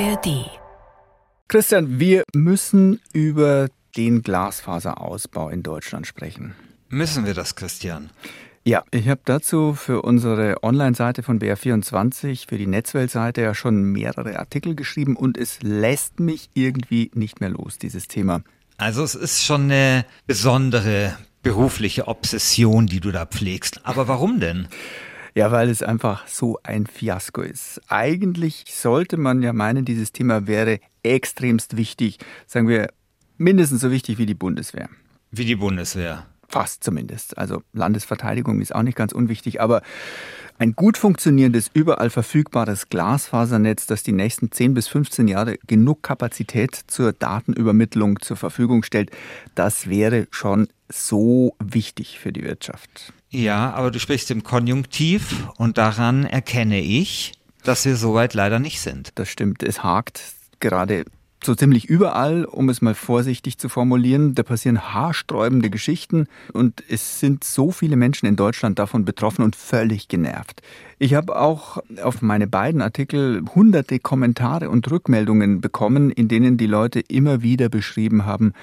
ARD. Christian, wir müssen über den Glasfaserausbau in Deutschland sprechen. Müssen wir das, Christian? Ja, ich habe dazu für unsere Online-Seite von BR24, für die Netzweltseite ja schon mehrere Artikel geschrieben und es lässt mich irgendwie nicht mehr los, dieses Thema. Also es ist schon eine besondere berufliche Obsession, die du da pflegst. Aber warum denn? Ja, weil es einfach so ein Fiasko ist. Eigentlich sollte man ja meinen, dieses Thema wäre extremst wichtig, sagen wir mindestens so wichtig wie die Bundeswehr. Wie die Bundeswehr. Fast zumindest. Also Landesverteidigung ist auch nicht ganz unwichtig, aber ein gut funktionierendes, überall verfügbares Glasfasernetz, das die nächsten 10 bis 15 Jahre genug Kapazität zur Datenübermittlung zur Verfügung stellt, das wäre schon so wichtig für die Wirtschaft. Ja, aber du sprichst im Konjunktiv und daran erkenne ich, dass wir soweit leider nicht sind. Das stimmt, es hakt gerade so ziemlich überall, um es mal vorsichtig zu formulieren. Da passieren haarsträubende Geschichten und es sind so viele Menschen in Deutschland davon betroffen und völlig genervt. Ich habe auch auf meine beiden Artikel hunderte Kommentare und Rückmeldungen bekommen, in denen die Leute immer wieder beschrieben haben,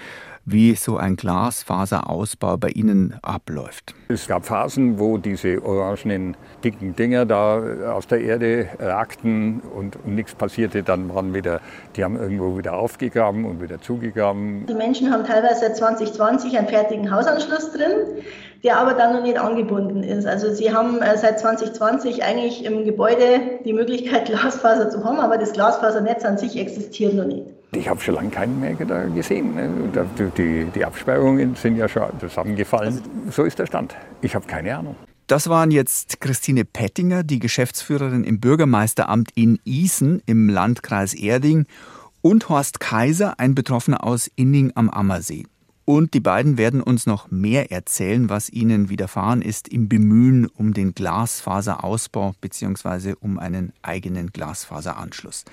wie so ein Glasfaserausbau bei Ihnen abläuft. Es gab Phasen, wo diese orangenen, dicken Dinger da aus der Erde ragten und, und nichts passierte. Dann waren wieder, die haben irgendwo wieder aufgegraben und wieder zugegraben. Die Menschen haben teilweise seit 2020 einen fertigen Hausanschluss drin der aber dann noch nicht angebunden ist. Also sie haben äh, seit 2020 eigentlich im Gebäude die Möglichkeit, Glasfaser zu haben, aber das Glasfasernetz an sich existiert noch nicht. Ich habe schon lange keinen mehr gesehen. Ne? Die, die Absperrungen sind ja schon zusammengefallen. So ist der Stand. Ich habe keine Ahnung. Das waren jetzt Christine Pettinger, die Geschäftsführerin im Bürgermeisteramt in Isen im Landkreis Erding und Horst Kaiser, ein Betroffener aus Inning am Ammersee. Und die beiden werden uns noch mehr erzählen, was ihnen widerfahren ist im Bemühen um den Glasfaserausbau bzw. um einen eigenen Glasfaseranschluss.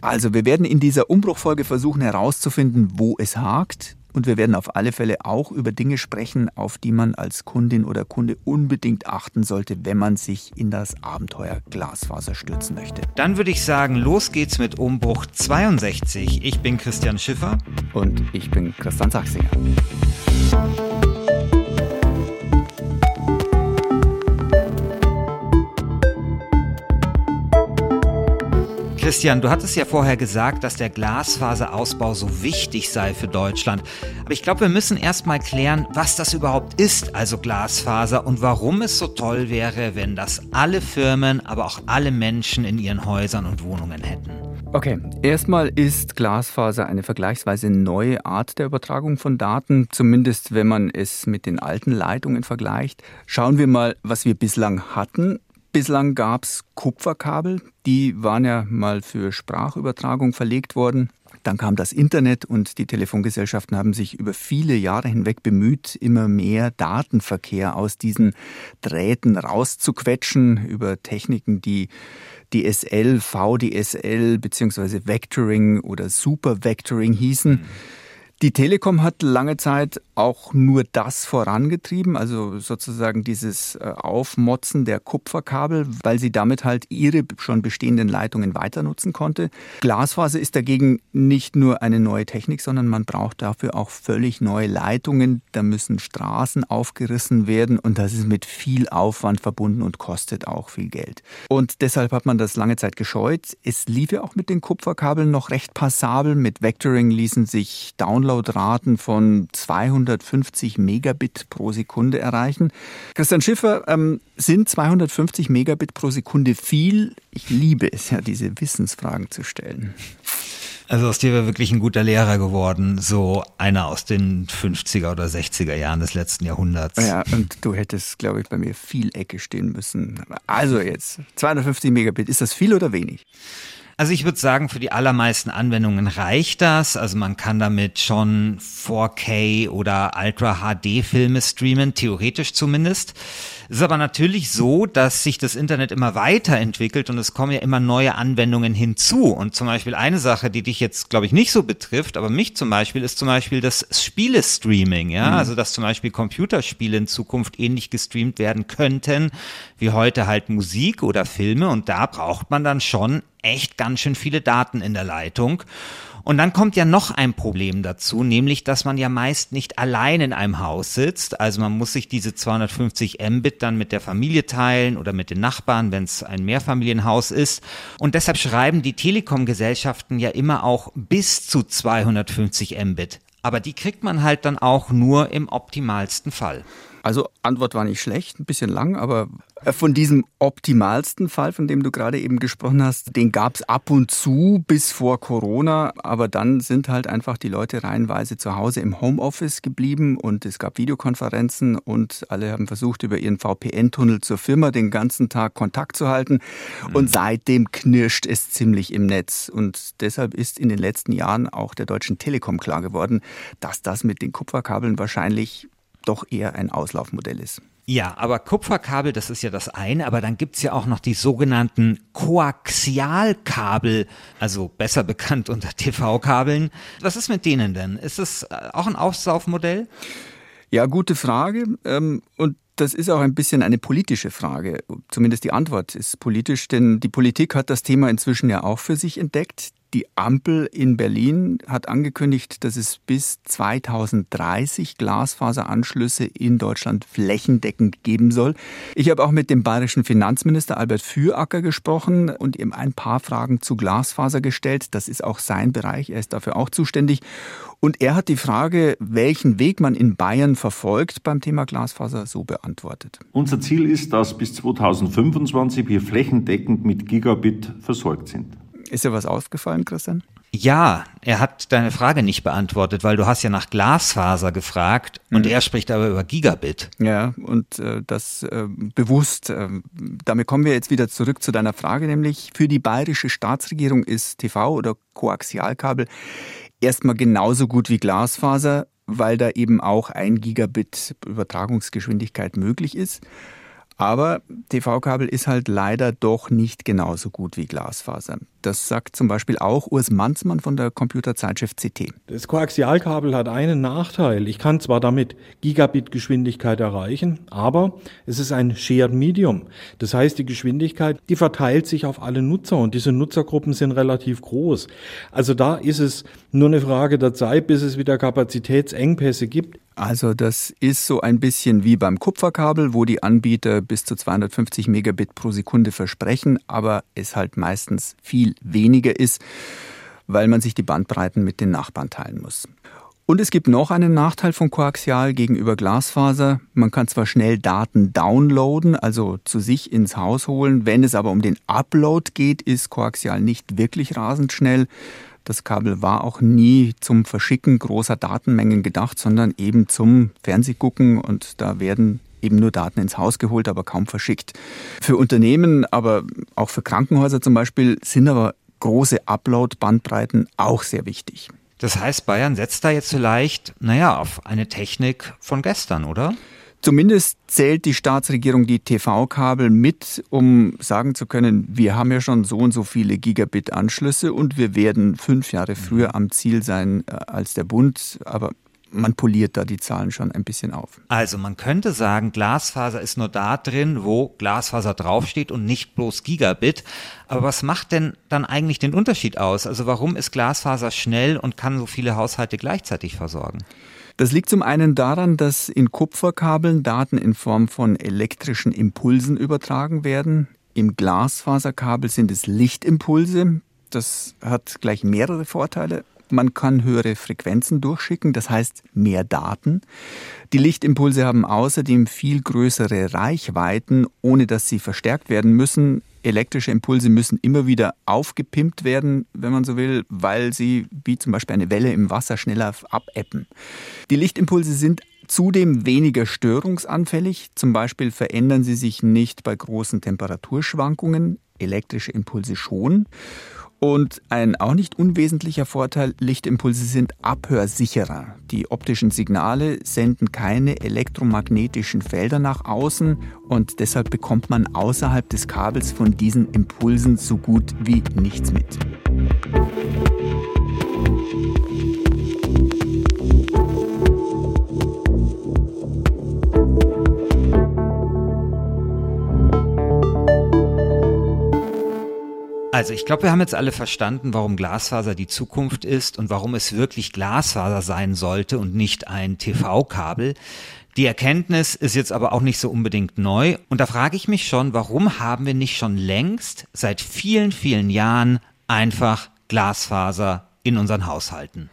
Also wir werden in dieser Umbruchfolge versuchen herauszufinden, wo es hakt, und wir werden auf alle Fälle auch über Dinge sprechen, auf die man als Kundin oder Kunde unbedingt achten sollte, wenn man sich in das Abenteuer Glasfaser stürzen möchte. Dann würde ich sagen, los geht's mit Umbruch 62. Ich bin Christian Schiffer. Und ich bin Christian Sachsinger. Christian, du hattest ja vorher gesagt, dass der Glasfaserausbau so wichtig sei für Deutschland. Aber ich glaube, wir müssen erst mal klären, was das überhaupt ist, also Glasfaser, und warum es so toll wäre, wenn das alle Firmen, aber auch alle Menschen in ihren Häusern und Wohnungen hätten. Okay, erstmal ist Glasfaser eine vergleichsweise neue Art der Übertragung von Daten, zumindest wenn man es mit den alten Leitungen vergleicht. Schauen wir mal, was wir bislang hatten. Bislang gab es Kupferkabel, die waren ja mal für Sprachübertragung verlegt worden. Dann kam das Internet und die Telefongesellschaften haben sich über viele Jahre hinweg bemüht, immer mehr Datenverkehr aus diesen Drähten rauszuquetschen über Techniken, die DSL, VDSL bzw. Vectoring oder Super Vectoring hießen. Mhm. Die Telekom hat lange Zeit auch nur das vorangetrieben, also sozusagen dieses äh, Aufmotzen der Kupferkabel, weil sie damit halt ihre schon bestehenden Leitungen weiter nutzen konnte. Glasfaser ist dagegen nicht nur eine neue Technik, sondern man braucht dafür auch völlig neue Leitungen. Da müssen Straßen aufgerissen werden und das ist mit viel Aufwand verbunden und kostet auch viel Geld. Und deshalb hat man das lange Zeit gescheut. Es lief ja auch mit den Kupferkabeln noch recht passabel. Mit Vectoring ließen sich Downloads Downloadraten von 250 Megabit pro Sekunde erreichen. Christian Schiffer, ähm, sind 250 Megabit pro Sekunde viel? Ich liebe es ja, diese Wissensfragen zu stellen. Also aus dir wäre wirklich ein guter Lehrer geworden, so einer aus den 50er oder 60er Jahren des letzten Jahrhunderts. Ja, und du hättest, glaube ich, bei mir viel Ecke stehen müssen. Also jetzt, 250 Megabit, ist das viel oder wenig? Also ich würde sagen, für die allermeisten Anwendungen reicht das. Also man kann damit schon 4K oder Ultra HD Filme streamen, theoretisch zumindest. Es ist aber natürlich so, dass sich das Internet immer weiterentwickelt und es kommen ja immer neue Anwendungen hinzu. Und zum Beispiel eine Sache, die dich jetzt, glaube ich, nicht so betrifft, aber mich zum Beispiel, ist zum Beispiel das Spielestreaming. Ja, mhm. also dass zum Beispiel Computerspiele in Zukunft ähnlich gestreamt werden könnten wie heute halt Musik oder Filme. Und da braucht man dann schon echt ganz schön viele Daten in der Leitung. Und dann kommt ja noch ein Problem dazu, nämlich, dass man ja meist nicht allein in einem Haus sitzt. Also man muss sich diese 250 Mbit dann mit der Familie teilen oder mit den Nachbarn, wenn es ein Mehrfamilienhaus ist. Und deshalb schreiben die Telekom-Gesellschaften ja immer auch bis zu 250 Mbit. Aber die kriegt man halt dann auch nur im optimalsten Fall. Also Antwort war nicht schlecht, ein bisschen lang, aber von diesem optimalsten Fall, von dem du gerade eben gesprochen hast, den gab es ab und zu bis vor Corona, aber dann sind halt einfach die Leute reihenweise zu Hause im Homeoffice geblieben und es gab Videokonferenzen und alle haben versucht, über ihren VPN-Tunnel zur Firma den ganzen Tag Kontakt zu halten und mhm. seitdem knirscht es ziemlich im Netz und deshalb ist in den letzten Jahren auch der Deutschen Telekom klar geworden, dass das mit den Kupferkabeln wahrscheinlich doch eher ein Auslaufmodell ist. Ja, aber Kupferkabel, das ist ja das eine, aber dann gibt's ja auch noch die sogenannten Koaxialkabel, also besser bekannt unter TV-Kabeln. Was ist mit denen denn? Ist das äh, auch ein Auslaufmodell? Ja, gute Frage. Ähm, und das ist auch ein bisschen eine politische Frage. Zumindest die Antwort ist politisch, denn die Politik hat das Thema inzwischen ja auch für sich entdeckt. Die Ampel in Berlin hat angekündigt, dass es bis 2030 Glasfaseranschlüsse in Deutschland flächendeckend geben soll. Ich habe auch mit dem bayerischen Finanzminister Albert Füracker gesprochen und ihm ein paar Fragen zu Glasfaser gestellt. Das ist auch sein Bereich, er ist dafür auch zuständig. Und er hat die Frage, welchen Weg man in Bayern verfolgt beim Thema Glasfaser, so beantwortet. Unser Ziel ist, dass bis 2025 wir flächendeckend mit Gigabit versorgt sind. Ist dir was aufgefallen, Christian? Ja, er hat deine Frage nicht beantwortet, weil du hast ja nach Glasfaser gefragt und mhm. er spricht aber über Gigabit. Ja, und äh, das äh, bewusst. Äh, damit kommen wir jetzt wieder zurück zu deiner Frage, nämlich für die bayerische Staatsregierung ist TV oder Koaxialkabel erstmal genauso gut wie Glasfaser, weil da eben auch ein Gigabit Übertragungsgeschwindigkeit möglich ist. Aber TV-Kabel ist halt leider doch nicht genauso gut wie Glasfaser. Das sagt zum Beispiel auch Urs Manzmann von der Computerzeitschrift CT. Das Koaxialkabel hat einen Nachteil. Ich kann zwar damit Gigabit-Geschwindigkeit erreichen, aber es ist ein Shared Medium. Das heißt, die Geschwindigkeit, die verteilt sich auf alle Nutzer und diese Nutzergruppen sind relativ groß. Also da ist es nur eine Frage der Zeit, bis es wieder Kapazitätsengpässe gibt. Also das ist so ein bisschen wie beim Kupferkabel, wo die Anbieter bis zu 250 Megabit pro Sekunde versprechen, aber es halt meistens viel weniger ist, weil man sich die Bandbreiten mit den Nachbarn teilen muss. Und es gibt noch einen Nachteil von Koaxial gegenüber Glasfaser. Man kann zwar schnell Daten downloaden, also zu sich ins Haus holen, wenn es aber um den Upload geht, ist Koaxial nicht wirklich rasend schnell. Das Kabel war auch nie zum Verschicken großer Datenmengen gedacht, sondern eben zum Fernsehgucken und da werden eben nur Daten ins Haus geholt, aber kaum verschickt. Für Unternehmen, aber auch für Krankenhäuser zum Beispiel sind aber große Upload-Bandbreiten auch sehr wichtig. Das heißt, Bayern setzt da jetzt vielleicht, naja, auf eine Technik von gestern, oder? Zumindest zählt die Staatsregierung die TV-Kabel mit, um sagen zu können, wir haben ja schon so und so viele Gigabit-Anschlüsse und wir werden fünf Jahre früher am Ziel sein äh, als der Bund. Aber man poliert da die Zahlen schon ein bisschen auf. Also man könnte sagen, Glasfaser ist nur da drin, wo Glasfaser draufsteht und nicht bloß Gigabit. Aber was macht denn dann eigentlich den Unterschied aus? Also warum ist Glasfaser schnell und kann so viele Haushalte gleichzeitig versorgen? Das liegt zum einen daran, dass in Kupferkabeln Daten in Form von elektrischen Impulsen übertragen werden. Im Glasfaserkabel sind es Lichtimpulse. Das hat gleich mehrere Vorteile. Man kann höhere Frequenzen durchschicken, das heißt mehr Daten. Die Lichtimpulse haben außerdem viel größere Reichweiten, ohne dass sie verstärkt werden müssen. Elektrische Impulse müssen immer wieder aufgepimpt werden, wenn man so will, weil sie wie zum Beispiel eine Welle im Wasser schneller abebben. Die Lichtimpulse sind zudem weniger störungsanfällig. Zum Beispiel verändern sie sich nicht bei großen Temperaturschwankungen, elektrische Impulse schon. Und ein auch nicht unwesentlicher Vorteil, Lichtimpulse sind abhörsicherer. Die optischen Signale senden keine elektromagnetischen Felder nach außen und deshalb bekommt man außerhalb des Kabels von diesen Impulsen so gut wie nichts mit. Also ich glaube, wir haben jetzt alle verstanden, warum Glasfaser die Zukunft ist und warum es wirklich Glasfaser sein sollte und nicht ein TV-Kabel. Die Erkenntnis ist jetzt aber auch nicht so unbedingt neu. Und da frage ich mich schon, warum haben wir nicht schon längst seit vielen, vielen Jahren einfach Glasfaser in unseren Haushalten?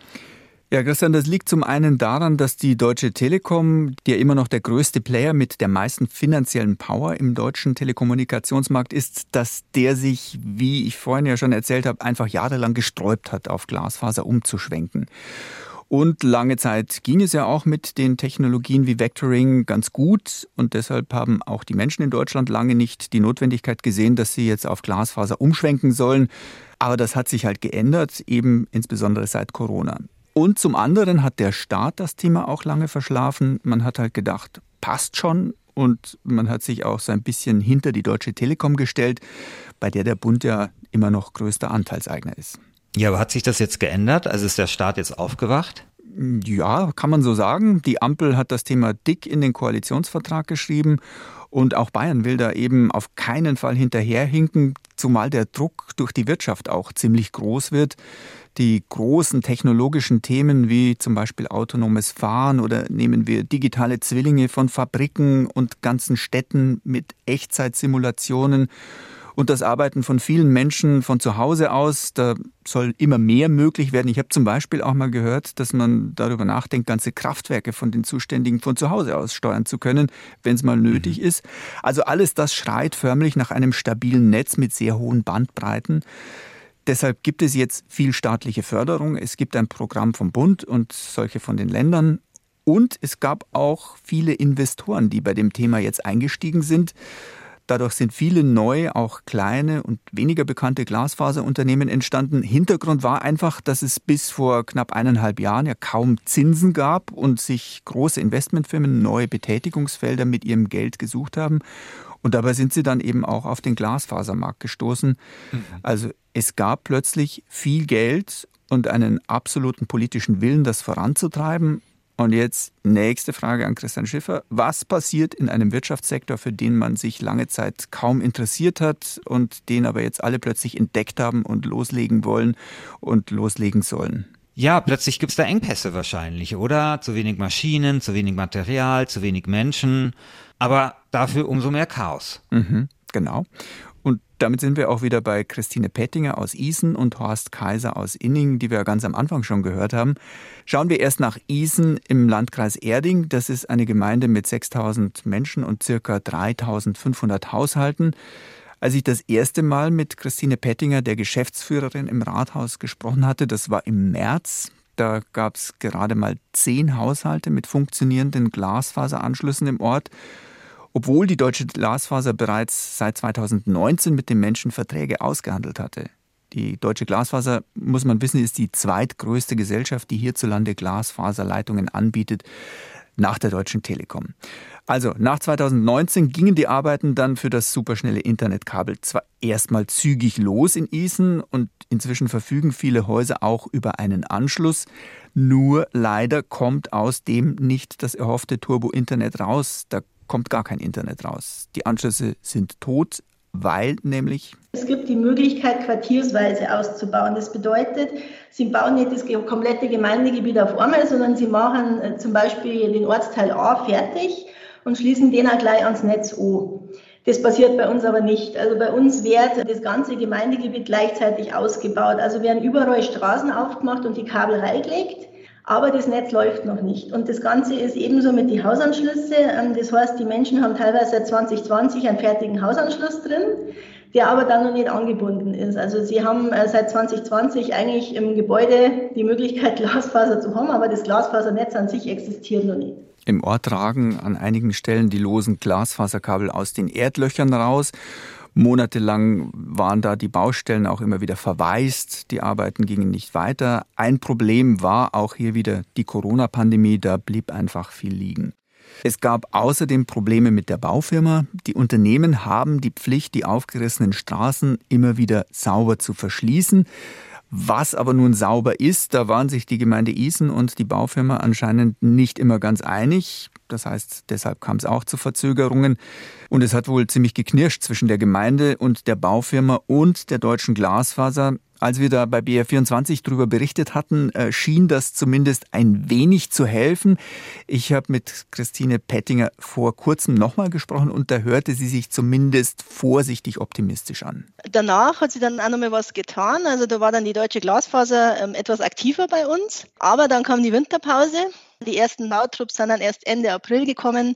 Ja, Christian, das liegt zum einen daran, dass die Deutsche Telekom, ja immer noch der größte Player mit der meisten finanziellen Power im deutschen Telekommunikationsmarkt ist, dass der sich, wie ich vorhin ja schon erzählt habe, einfach jahrelang gesträubt hat, auf Glasfaser umzuschwenken. Und lange Zeit ging es ja auch mit den Technologien wie Vectoring ganz gut. Und deshalb haben auch die Menschen in Deutschland lange nicht die Notwendigkeit gesehen, dass sie jetzt auf Glasfaser umschwenken sollen. Aber das hat sich halt geändert, eben insbesondere seit Corona. Und zum anderen hat der Staat das Thema auch lange verschlafen. Man hat halt gedacht, passt schon. Und man hat sich auch so ein bisschen hinter die Deutsche Telekom gestellt, bei der der Bund ja immer noch größter Anteilseigner ist. Ja, aber hat sich das jetzt geändert? Also ist der Staat jetzt aufgewacht? Ja, kann man so sagen. Die Ampel hat das Thema dick in den Koalitionsvertrag geschrieben und auch Bayern will da eben auf keinen Fall hinterherhinken, zumal der Druck durch die Wirtschaft auch ziemlich groß wird. Die großen technologischen Themen wie zum Beispiel autonomes Fahren oder nehmen wir digitale Zwillinge von Fabriken und ganzen Städten mit Echtzeitsimulationen und das Arbeiten von vielen Menschen von zu Hause aus, da soll immer mehr möglich werden. Ich habe zum Beispiel auch mal gehört, dass man darüber nachdenkt, ganze Kraftwerke von den Zuständigen von zu Hause aus steuern zu können, wenn es mal nötig mhm. ist. Also alles das schreit förmlich nach einem stabilen Netz mit sehr hohen Bandbreiten. Deshalb gibt es jetzt viel staatliche Förderung. Es gibt ein Programm vom Bund und solche von den Ländern. Und es gab auch viele Investoren, die bei dem Thema jetzt eingestiegen sind. Dadurch sind viele neue, auch kleine und weniger bekannte Glasfaserunternehmen entstanden. Hintergrund war einfach, dass es bis vor knapp eineinhalb Jahren ja kaum Zinsen gab und sich große Investmentfirmen neue Betätigungsfelder mit ihrem Geld gesucht haben. Und dabei sind sie dann eben auch auf den Glasfasermarkt gestoßen. Mhm. Also es gab plötzlich viel Geld und einen absoluten politischen Willen, das voranzutreiben. Und jetzt nächste Frage an Christian Schiffer. Was passiert in einem Wirtschaftssektor, für den man sich lange Zeit kaum interessiert hat und den aber jetzt alle plötzlich entdeckt haben und loslegen wollen und loslegen sollen? Ja, plötzlich gibt es da Engpässe wahrscheinlich, oder? Zu wenig Maschinen, zu wenig Material, zu wenig Menschen, aber dafür umso mehr Chaos. Mhm, genau. Damit sind wir auch wieder bei Christine Pettinger aus Isen und Horst Kaiser aus Inning, die wir ganz am Anfang schon gehört haben. Schauen wir erst nach Isen im Landkreis Erding. Das ist eine Gemeinde mit 6000 Menschen und circa 3500 Haushalten. Als ich das erste Mal mit Christine Pettinger, der Geschäftsführerin im Rathaus, gesprochen hatte, das war im März. Da gab es gerade mal zehn Haushalte mit funktionierenden Glasfaseranschlüssen im Ort obwohl die Deutsche Glasfaser bereits seit 2019 mit den Menschen Verträge ausgehandelt hatte. Die Deutsche Glasfaser, muss man wissen, ist die zweitgrößte Gesellschaft, die hierzulande Glasfaserleitungen anbietet, nach der Deutschen Telekom. Also nach 2019 gingen die Arbeiten dann für das superschnelle Internetkabel zwar erstmal zügig los in Isen und inzwischen verfügen viele Häuser auch über einen Anschluss. Nur leider kommt aus dem nicht das erhoffte Turbo-Internet raus. Da kommt gar kein Internet raus. Die Anschlüsse sind tot, weil nämlich es gibt die Möglichkeit, quartiersweise auszubauen. Das bedeutet, Sie bauen nicht das komplette Gemeindegebiet auf einmal, sondern Sie machen äh, zum Beispiel den Ortsteil A fertig und schließen den auch gleich ans Netz an. Das passiert bei uns aber nicht. Also bei uns wird das ganze Gemeindegebiet gleichzeitig ausgebaut. Also werden überall Straßen aufgemacht und die Kabel reingelegt. Aber das Netz läuft noch nicht. Und das Ganze ist ebenso mit den Hausanschlüssen. Ähm, das heißt, die Menschen haben teilweise seit 2020 einen fertigen Hausanschluss drin, der aber dann noch nicht angebunden ist. Also sie haben äh, seit 2020 eigentlich im Gebäude die Möglichkeit, Glasfaser zu haben, aber das Glasfasernetz an sich existiert noch nicht. Im Ort ragen an einigen Stellen die losen Glasfaserkabel aus den Erdlöchern raus. Monatelang waren da die Baustellen auch immer wieder verwaist, die Arbeiten gingen nicht weiter. Ein Problem war auch hier wieder die Corona-Pandemie, da blieb einfach viel liegen. Es gab außerdem Probleme mit der Baufirma. Die Unternehmen haben die Pflicht, die aufgerissenen Straßen immer wieder sauber zu verschließen. Was aber nun sauber ist, da waren sich die Gemeinde Isen und die Baufirma anscheinend nicht immer ganz einig. Das heißt, deshalb kam es auch zu Verzögerungen. Und es hat wohl ziemlich geknirscht zwischen der Gemeinde und der Baufirma und der deutschen Glasfaser. Als wir da bei BR24 darüber berichtet hatten, äh, schien das zumindest ein wenig zu helfen. Ich habe mit Christine Pettinger vor kurzem nochmal gesprochen und da hörte sie sich zumindest vorsichtig optimistisch an. Danach hat sie dann auch nochmal was getan. Also da war dann die deutsche Glasfaser ähm, etwas aktiver bei uns. Aber dann kam die Winterpause. Die ersten Bautrupps sind dann erst Ende April gekommen.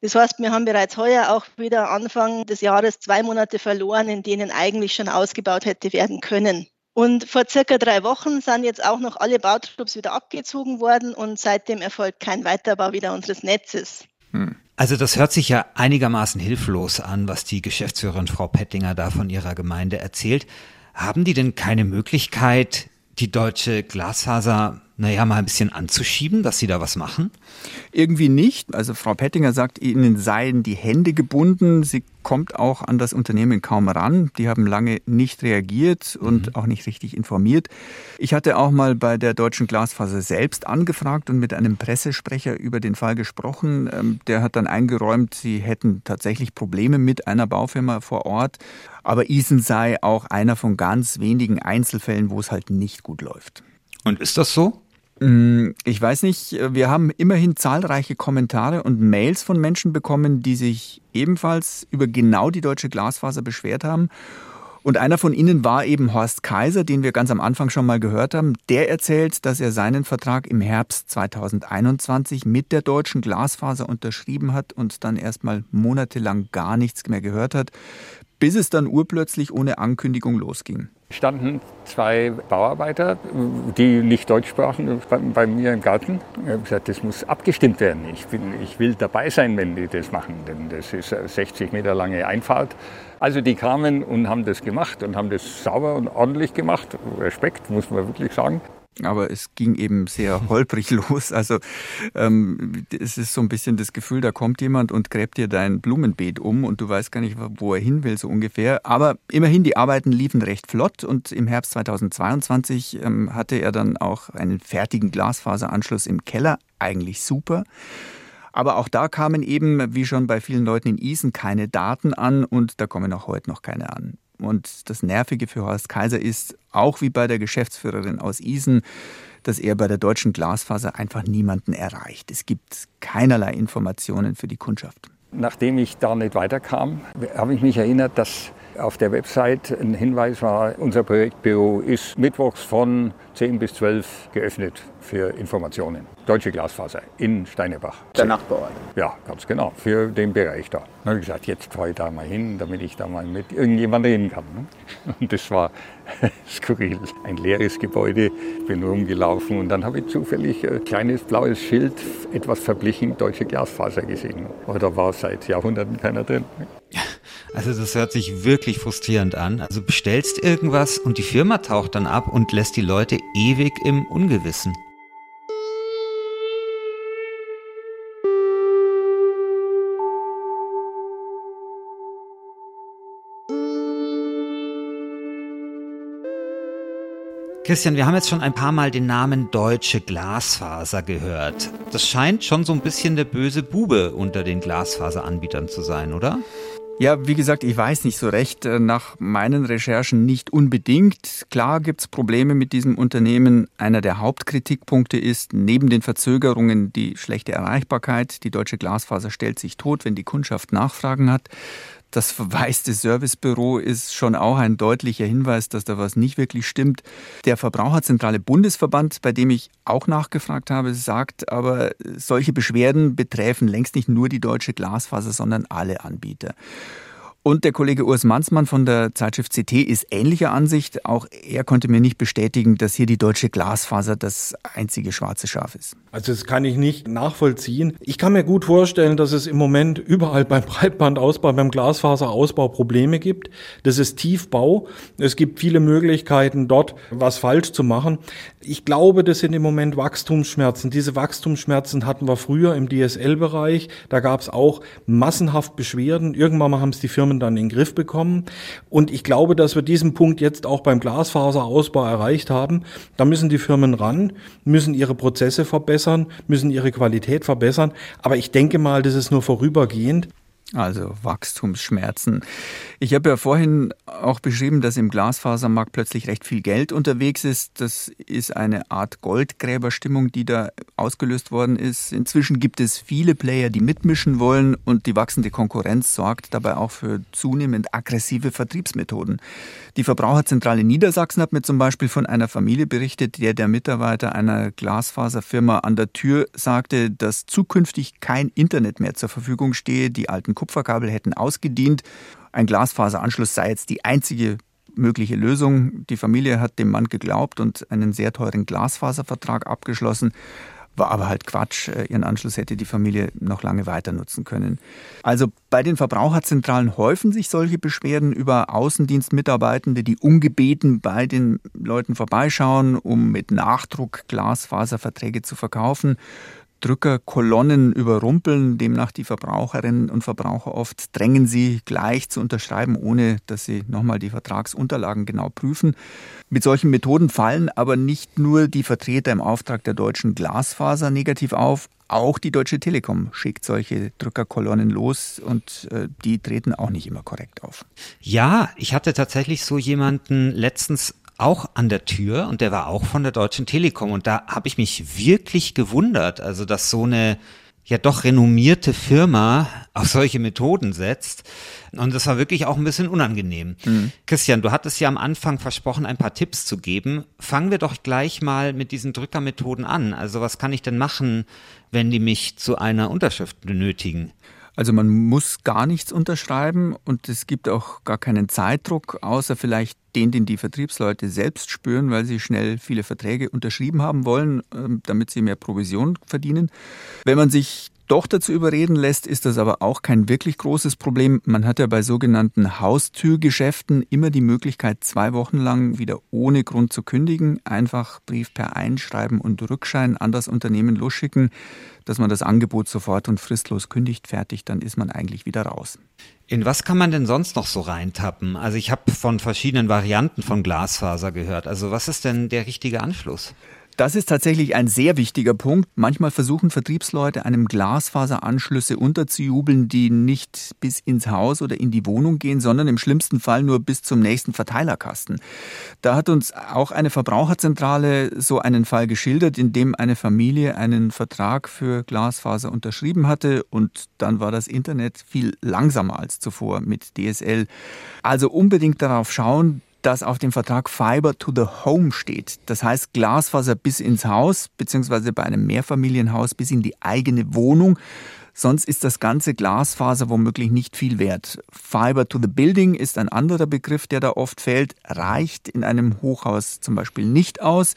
Das heißt, wir haben bereits heuer auch wieder Anfang des Jahres zwei Monate verloren, in denen eigentlich schon ausgebaut hätte werden können. Und vor circa drei Wochen sind jetzt auch noch alle Bautrupps wieder abgezogen worden und seitdem erfolgt kein Weiterbau wieder unseres Netzes. Hm. Also das hört sich ja einigermaßen hilflos an, was die Geschäftsführerin Frau Pettinger da von ihrer Gemeinde erzählt. Haben die denn keine Möglichkeit, die deutsche Glasfaser naja, mal ein bisschen anzuschieben, dass Sie da was machen? Irgendwie nicht. Also Frau Pettinger sagt, Ihnen seien die Hände gebunden. Sie kommt auch an das Unternehmen kaum ran. Die haben lange nicht reagiert und mhm. auch nicht richtig informiert. Ich hatte auch mal bei der Deutschen Glasfaser selbst angefragt und mit einem Pressesprecher über den Fall gesprochen. Ähm, der hat dann eingeräumt, sie hätten tatsächlich Probleme mit einer Baufirma vor Ort. Aber Isen sei auch einer von ganz wenigen Einzelfällen, wo es halt nicht gut läuft. Und ist das so? Mm, ich weiß nicht, wir haben immerhin zahlreiche Kommentare und Mails von Menschen bekommen, die sich ebenfalls über genau die deutsche Glasfaser beschwert haben. Und einer von ihnen war eben Horst Kaiser, den wir ganz am Anfang schon mal gehört haben. Der erzählt, dass er seinen Vertrag im Herbst 2021 mit der deutschen Glasfaser unterschrieben hat und dann erstmal monatelang gar nichts mehr gehört hat, bis es dann urplötzlich ohne Ankündigung losging standen zwei Bauarbeiter, die nicht Deutsch sprachen, bei, mir im Garten. Ich habe gesagt, das muss abgestimmt werden. Ich will, ich will dabei sein, wenn die das machen, denn das ist eine 60 Meter lange Einfahrt. Also die kamen und haben das gemacht und haben das sauber und ordentlich gemacht. Respekt, muss man wirklich sagen aber es ging eben sehr holprig los. Also ähm, es ist so ein bisschen das Gefühl, da kommt jemand und gräbt dir dein Blumenbeet um und du weißt gar nicht, wo er hin will, so ungefähr. Aber immerhin, die Arbeiten liefen recht flott und im Herbst 2022 ähm, hatte er dann auch einen fertigen Glasfaseranschluss im Keller. Eigentlich super. Aber auch da kamen eben, wie schon bei vielen Leuten in Isen, keine Daten an und da kommen auch heute noch keine an. Und das Nervige für Horst Kaiser ist, auch wie bei der Geschäftsführerin aus Isen, dass er bei der deutschen Glasfaser einfach niemanden erreicht. Es gibt keinerlei Informationen für die Kundschaft. Nachdem ich da nicht weiterkam, habe ich mich erinnert, dass auf der Website ein Hinweis war, unser Projektbüro ist mittwochs von 10 bis 12 geöffnet für Informationen. Deutsche Glasfaser in Steinebach. Der Nachbarort. Ja, ganz genau, für den Bereich da. Dann habe ich gesagt, jetzt fahre ich da mal hin, damit ich da mal mit irgendjemandem reden kann. Ne? Und das war skurril. Ein leeres Gebäude, bin rumgelaufen und dann habe ich zufällig ein kleines blaues Schild, etwas verblichen, Deutsche Glasfaser gesehen. Aber da war seit Jahrhunderten keiner drin. Also das hört sich wirklich frustrierend an. Also bestellst irgendwas und die Firma taucht dann ab und lässt die Leute ewig im Ungewissen. Christian, wir haben jetzt schon ein paar Mal den Namen Deutsche Glasfaser gehört. Das scheint schon so ein bisschen der böse Bube unter den Glasfaseranbietern zu sein, oder? Ja, wie gesagt, ich weiß nicht so recht. Äh, nach meinen Recherchen nicht unbedingt. Klar gibt's Probleme mit diesem Unternehmen. Einer der Hauptkritikpunkte ist neben den Verzögerungen die schlechte Erreichbarkeit. Die deutsche Glasfaser stellt sich tot, wenn die Kundschaft Nachfragen hat. Das verwaiste Servicebüro ist schon auch ein deutlicher Hinweis, dass da was nicht wirklich stimmt. Der Verbraucherzentrale Bundesverband, bei dem ich auch nachgefragt habe, sagt aber, solche Beschwerden betreffen längst nicht nur die deutsche Glasfaser, sondern alle Anbieter. Und der Kollege Urs Manzmann von der Zeitschrift CT ist ähnlicher Ansicht. Auch er konnte mir nicht bestätigen, dass hier die deutsche Glasfaser das einzige schwarze Schaf ist. Also das kann ich nicht nachvollziehen. Ich kann mir gut vorstellen, dass es im Moment überall beim Breitbandausbau, beim Glasfaserausbau Probleme gibt. Das ist Tiefbau. Es gibt viele Möglichkeiten, dort was falsch zu machen. Ich glaube, das sind im Moment Wachstumsschmerzen. Diese Wachstumsschmerzen hatten wir früher im DSL-Bereich. Da gab es auch massenhaft Beschwerden. Irgendwann mal haben es die Firmen Firmen dann in den Griff bekommen. Und ich glaube, dass wir diesen Punkt jetzt auch beim Glasfaserausbau erreicht haben. Da müssen die Firmen ran, müssen ihre Prozesse verbessern, müssen ihre Qualität verbessern. Aber ich denke mal, das ist nur vorübergehend. Also Wachstumsschmerzen. Ich habe ja vorhin auch beschrieben, dass im Glasfasermarkt plötzlich recht viel Geld unterwegs ist. Das ist eine Art Goldgräberstimmung, die da ausgelöst worden ist. Inzwischen gibt es viele Player, die mitmischen wollen und die wachsende Konkurrenz sorgt dabei auch für zunehmend aggressive Vertriebsmethoden. Die Verbraucherzentrale Niedersachsen hat mir zum Beispiel von einer Familie berichtet, der der Mitarbeiter einer Glasfaserfirma an der Tür sagte, dass zukünftig kein Internet mehr zur Verfügung stehe. Die alten Kupferkabel hätten ausgedient. Ein Glasfaseranschluss sei jetzt die einzige mögliche Lösung. Die Familie hat dem Mann geglaubt und einen sehr teuren Glasfaservertrag abgeschlossen. War aber halt Quatsch. Äh, ihren Anschluss hätte die Familie noch lange weiter nutzen können. Also bei den Verbraucherzentralen häufen sich solche Beschwerden über Außendienstmitarbeitende, die ungebeten bei den Leuten vorbeischauen, um mit Nachdruck Glasfaserverträge zu verkaufen. Drückerkolonnen überrumpeln demnach die Verbraucherinnen und Verbraucher oft, drängen sie gleich zu unterschreiben, ohne dass sie nochmal die Vertragsunterlagen genau prüfen. Mit solchen Methoden fallen aber nicht nur die Vertreter im Auftrag der deutschen Glasfaser negativ auf, auch die Deutsche Telekom schickt solche Drückerkolonnen los und äh, die treten auch nicht immer korrekt auf. Ja, ich hatte tatsächlich so jemanden letztens auch an der Tür und der war auch von der Deutschen Telekom und da habe ich mich wirklich gewundert, also dass so eine ja doch renommierte Firma auf solche Methoden setzt. Und das war wirklich auch ein bisschen unangenehm. Mhm. Christian, du hattest ja am Anfang versprochen, ein paar Tipps zu geben. Fangen wir doch gleich mal mit diesen Drückermethoden an. Also was kann ich denn machen, wenn die mich zu einer Unterschrift benötigen? Also man muss gar nichts unterschreiben und es gibt auch gar keinen Zeitdruck, außer vielleicht den, den die Vertriebsleute selbst spüren, weil sie schnell viele Verträge unterschrieben haben wollen, ähm, damit sie mehr Provision verdienen. Wenn man sich doch dazu überreden lässt, ist das aber auch kein wirklich großes Problem. Man hat ja bei sogenannten Haustürgeschäften immer die Möglichkeit, zwei Wochen lang wieder ohne Grund zu kündigen, einfach Brief per Einschreiben und Rückschein an das Unternehmen losschicken, dass man das Angebot sofort und fristlos kündigt, fertig, dann ist man eigentlich wieder raus. In was kann man denn sonst noch so reintappen? Also ich habe von verschiedenen Varianten von Glasfaser gehört. Also was ist denn der richtige Anschluss? Das ist tatsächlich ein sehr wichtiger Punkt. Manchmal versuchen Vertriebsleute einem Glasfaseranschlüsse unterzujubeln, die nicht bis ins Haus oder in die Wohnung gehen, sondern im schlimmsten Fall nur bis zum nächsten Verteilerkasten. Da hat uns auch eine Verbraucherzentrale so einen Fall geschildert, in dem eine Familie einen Vertrag für Glasfaser unterschrieben hatte und dann war das Internet viel langsamer als zuvor mit DSL. Also unbedingt darauf schauen, dass auf dem Vertrag Fiber to the Home steht. Das heißt Glasfaser bis ins Haus, beziehungsweise bei einem Mehrfamilienhaus bis in die eigene Wohnung. Sonst ist das ganze Glasfaser womöglich nicht viel wert. Fiber to the Building ist ein anderer Begriff, der da oft fällt, reicht in einem Hochhaus zum Beispiel nicht aus,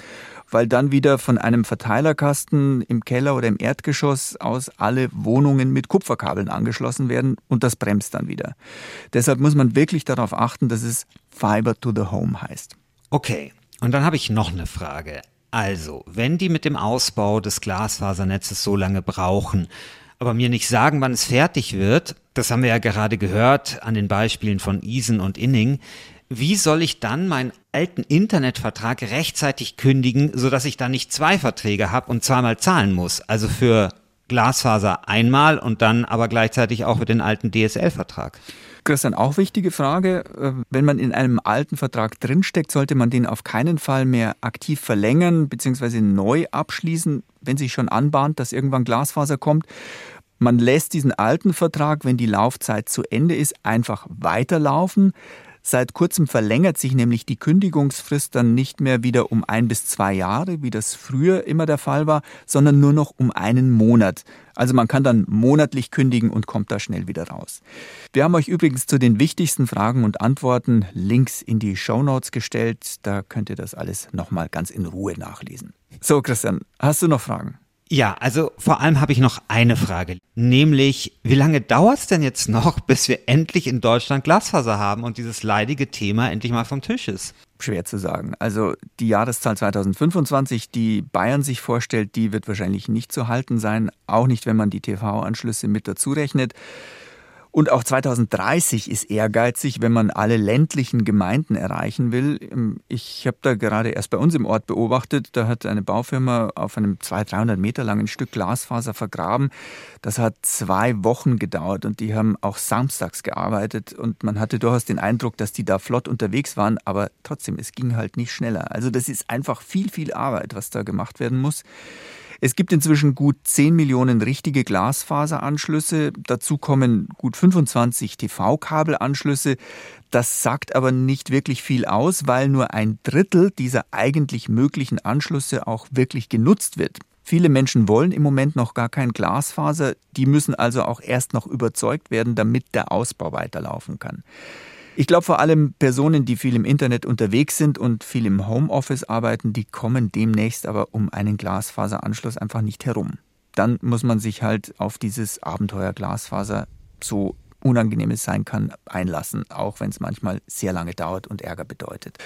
weil dann wieder von einem Verteilerkasten im Keller oder im Erdgeschoss aus alle Wohnungen mit Kupferkabeln angeschlossen werden und das bremst dann wieder. Deshalb muss man wirklich darauf achten, dass es Fiber to the Home heißt. Okay, und dann habe ich noch eine Frage. Also, wenn die mit dem Ausbau des Glasfasernetzes so lange brauchen, aber mir nicht sagen, wann es fertig wird, das haben wir ja gerade gehört an den Beispielen von Isen und Inning, wie soll ich dann meinen alten Internetvertrag rechtzeitig kündigen, sodass ich dann nicht zwei Verträge habe und zweimal zahlen muss? Also für Glasfaser einmal und dann aber gleichzeitig auch für den alten DSL-Vertrag. Christian, auch wichtige Frage. Äh, wenn man in einem alten Vertrag drinsteckt, sollte man den auf keinen Fall mehr aktiv verlängern bzw. neu abschließen, wenn sich schon anbahnt, dass irgendwann Glasfaser kommt. Man lässt diesen alten Vertrag, wenn die Laufzeit zu Ende ist, einfach weiterlaufen. Seit kurzem verlängert sich nämlich die Kündigungsfrist dann nicht mehr wieder um ein bis zwei Jahre, wie das früher immer der Fall war, sondern nur noch um einen Monat. Also man kann dann monatlich kündigen und kommt da schnell wieder raus. Wir haben euch übrigens zu den wichtigsten Fragen und Antworten Links in die Show Notes gestellt. Da könnt ihr das alles nochmal ganz in Ruhe nachlesen. So, Christian, hast du noch Fragen? Ja, also vor allem habe ich noch eine Frage, nämlich wie lange dauert es denn jetzt noch, bis wir endlich in Deutschland Glasfaser haben und dieses leidige Thema endlich mal vom Tisch ist? Schwer zu sagen. Also die Jahreszahl 2025, die Bayern sich vorstellt, die wird wahrscheinlich nicht zu halten sein, auch nicht, wenn man die TV-Anschlüsse mit dazu rechnet. Und auch 2030 ist ehrgeizig, wenn man alle ländlichen Gemeinden erreichen will. Ähm, ich habe da gerade erst bei uns im Ort beobachtet, da hat eine Baufirma auf einem 200, 300 Meter langen Stück Glasfaser vergraben. Das hat zwei Wochen gedauert und die haben auch samstags gearbeitet und man hatte durchaus den Eindruck, dass die da flott unterwegs waren, aber trotzdem, es ging halt nicht schneller. Also das ist einfach viel, viel Arbeit, was da gemacht werden muss. Es gibt inzwischen gut 10 Millionen richtige Glasfaseranschlüsse. Dazu kommen gut 25 TV-Kabelanschlüsse. Das sagt aber nicht wirklich viel aus, weil nur ein Drittel dieser eigentlich möglichen Anschlüsse auch wirklich genutzt wird. Viele Menschen wollen im Moment noch gar kein Glasfaser, die müssen also auch erst noch überzeugt werden, damit der Ausbau weiterlaufen kann. Ich glaube vor allem Personen, die viel im Internet unterwegs sind und viel im Homeoffice arbeiten, die kommen demnächst aber um einen Glasfaseranschluss einfach nicht herum. Dann muss man sich halt auf dieses Abenteuer Glasfaser, so unangenehm es sein kann, einlassen, auch wenn es manchmal sehr lange dauert und Ärger bedeutet.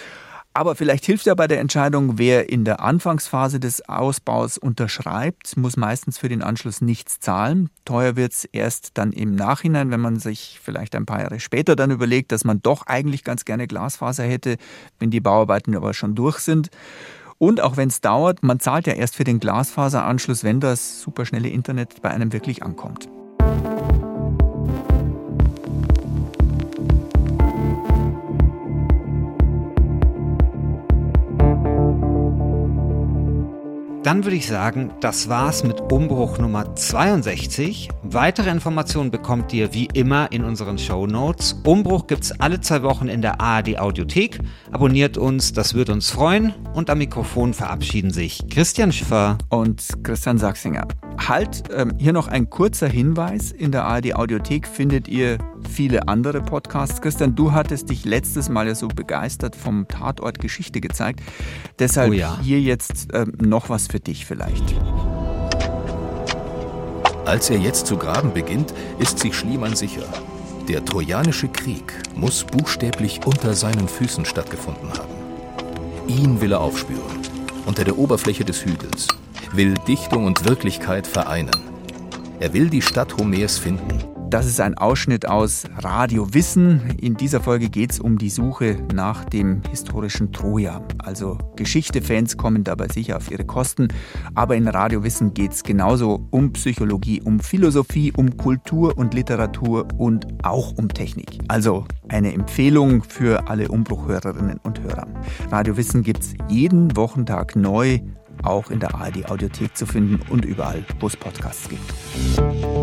Aber vielleicht hilft ja bei der Entscheidung, wer in der Anfangsphase des Ausbaus unterschreibt, muss meistens für den Anschluss nichts zahlen. Teuer wird es erst dann im Nachhinein, wenn man sich vielleicht ein paar Jahre später dann überlegt, dass man doch eigentlich ganz gerne Glasfaser hätte, wenn die Bauarbeiten aber schon durch sind. Und auch wenn es dauert, man zahlt ja erst für den Glasfaseranschluss, wenn das superschnelle Internet bei einem wirklich ankommt. Dann würde ich sagen, das war's mit Umbruch Nummer 62. Weitere Informationen bekommt ihr wie immer in unseren Show Notes. Umbruch gibt's alle zwei Wochen in der ARD Audiothek. Abonniert uns, das würde uns freuen. Und am Mikrofon verabschieden sich Christian Schiffer und Christian Sachsinger. Halt, ähm, hier noch ein kurzer Hinweis. In der ARD Audiothek findet ihr viele andere Podcasts. Christian, du hattest dich letztes Mal ja so begeistert vom Tatort Geschichte gezeigt. Deshalb oh ja. hier jetzt äh, noch was für dich vielleicht. Als er jetzt zu graben beginnt, ist sich Schliemann sicher. Der Trojanische Krieg muss buchstäblich unter seinen Füßen stattgefunden haben. Ihn will er aufspüren, unter der Oberfläche des Hügels, will Dichtung und Wirklichkeit vereinen. Er will die Stadt Homers finden das ist ein Ausschnitt aus Radio Wissen. In dieser Folge geht es um die Suche nach dem historischen Troja. Also Geschichte-Fans kommen dabei sicher auf ihre Kosten. Aber in Radio Wissen geht es genauso um Psychologie, um Philosophie, um Kultur und Literatur und auch um Technik. Also eine Empfehlung für alle Umbruchhörerinnen und Hörer. Radio Wissen gibt es jeden Wochentag neu, auch in der ARD Audiothek zu finden und überall, wo es Podcasts gibt.